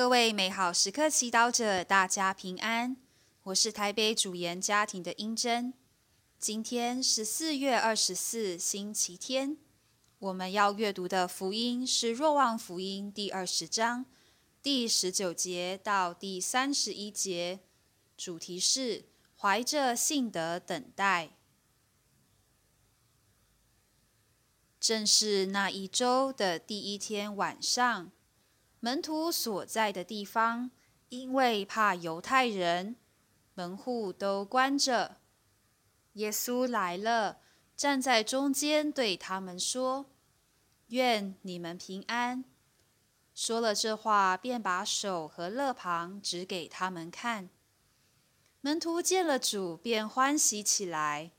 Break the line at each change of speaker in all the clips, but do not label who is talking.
各位美好时刻祈祷者，大家平安。我是台北主研家庭的英珍。今天是四月二十四，星期天。我们要阅读的福音是《若望福音》第二十章第十九节到第三十一节，主题是怀着信德等待。正是那一周的第一天晚上。门徒所在的地方，因为怕犹太人，门户都关着。耶稣来了，站在中间，对他们说：“愿你们平安。”说了这话，便把手和肋旁指给他们看。门徒见了主，便欢喜起来。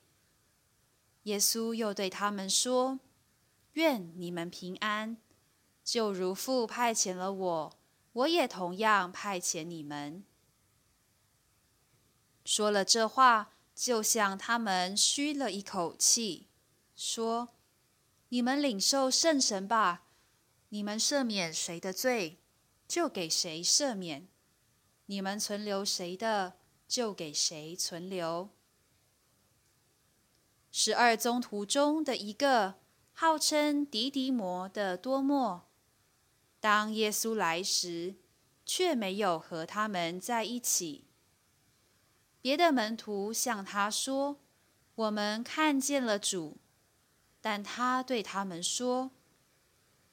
耶稣又对他们说：“愿你们平安。”就如父派遣了我，我也同样派遣你们。说了这话，就向他们吁了一口气，说：“你们领受圣神吧。你们赦免谁的罪，就给谁赦免；你们存留谁的，就给谁存留。”十二宗徒中的一个，号称迪迪摩的多莫。当耶稣来时，却没有和他们在一起。别的门徒向他说：“我们看见了主。”但他对他们说：“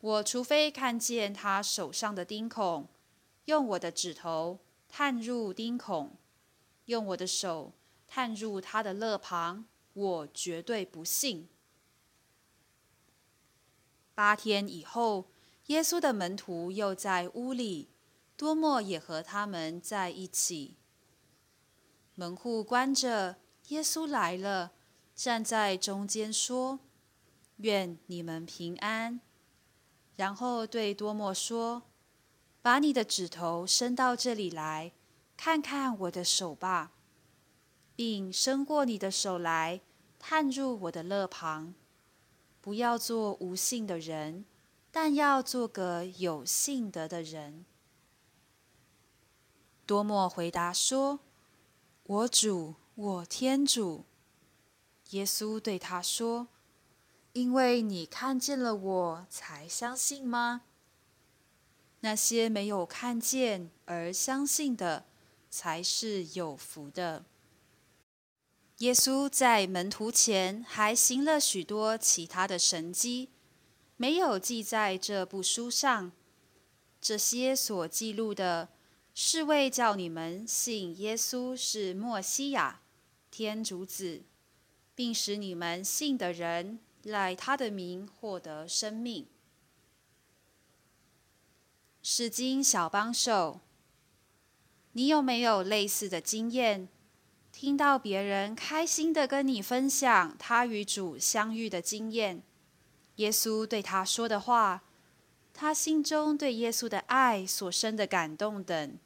我除非看见他手上的钉孔，用我的指头探入钉孔，用我的手探入他的肋旁，我绝对不信。”八天以后。耶稣的门徒又在屋里，多莫也和他们在一起。门户关着，耶稣来了，站在中间说：“愿你们平安。”然后对多莫说：“把你的指头伸到这里来，看看我的手吧，并伸过你的手来，探入我的肋旁。不要做无信的人。”但要做个有信德的人。多莫回答说：“我主，我天主。”耶稣对他说：“因为你看见了我才相信吗？那些没有看见而相信的，才是有福的。”耶稣在门徒前还行了许多其他的神迹。没有记在这部书上。这些所记录的，是为叫你们信耶稣是墨西亚，天主子，并使你们信的人赖他的名获得生命。是经小帮手，你有没有类似的经验？听到别人开心的跟你分享他与主相遇的经验？耶稣对他说的话，他心中对耶稣的爱所生的感动等，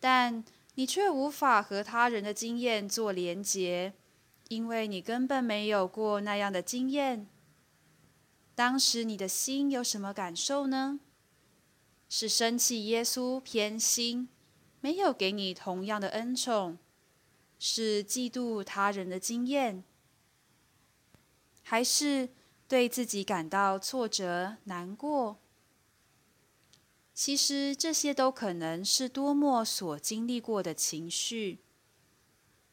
但你却无法和他人的经验做连结，因为你根本没有过那样的经验。当时你的心有什么感受呢？是生气耶稣偏心，没有给你同样的恩宠？是嫉妒他人的经验？还是？对自己感到挫折、难过，其实这些都可能是多么所经历过的情绪。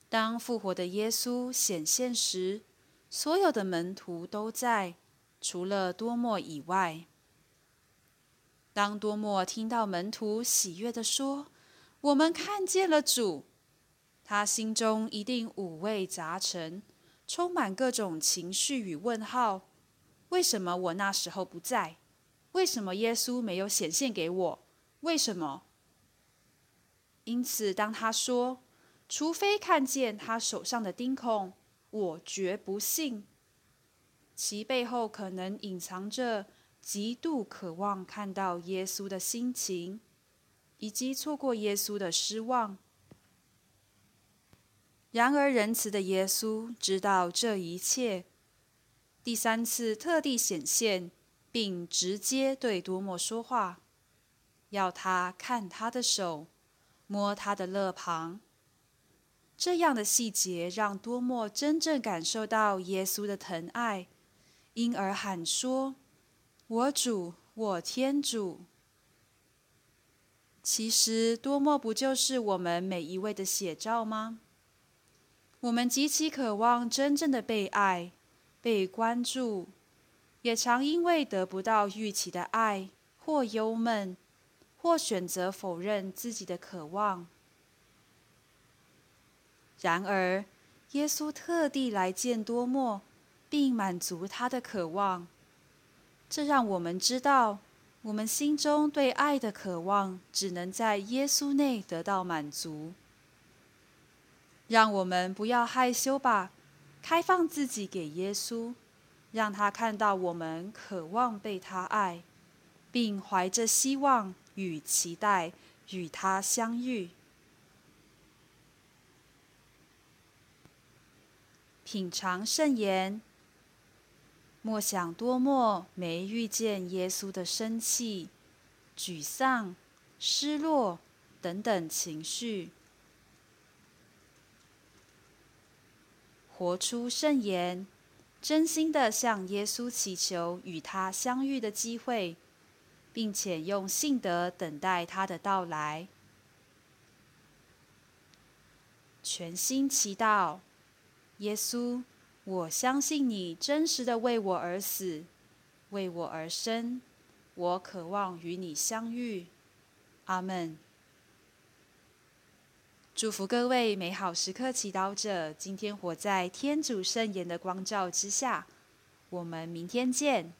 当复活的耶稣显现时，所有的门徒都在，除了多默以外。当多默听到门徒喜悦地说：“我们看见了主”，他心中一定五味杂陈，充满各种情绪与问号。为什么我那时候不在？为什么耶稣没有显现给我？为什么？因此，当他说“除非看见他手上的钉孔，我绝不信”，其背后可能隐藏着极度渴望看到耶稣的心情，以及错过耶稣的失望。然而，仁慈的耶稣知道这一切。第三次特地显现，并直接对多默说话。要他看他的手，摸他的肋旁。这样的细节让多默真正感受到耶稣的疼爱，因而喊说：“我主，我天主。”其实，多默不就是我们每一位的写照吗？我们极其渴望真正的被爱、被关注，也常因为得不到预期的爱，或忧闷，或选择否认自己的渴望。然而，耶稣特地来见多默，并满足他的渴望，这让我们知道。我们心中对爱的渴望，只能在耶稣内得到满足。让我们不要害羞吧，开放自己给耶稣，让他看到我们渴望被他爱，并怀着希望与期待与他相遇。品尝圣言。莫想多么没遇见耶稣的生气、沮丧、失落等等情绪，活出圣言，真心的向耶稣祈求与他相遇的机会，并且用信德等待他的到来，全心祈祷，耶稣。我相信你真实的为我而死，为我而生。我渴望与你相遇。阿门。祝福各位美好时刻祈祷者，今天活在天主圣言的光照之下。我们明天见。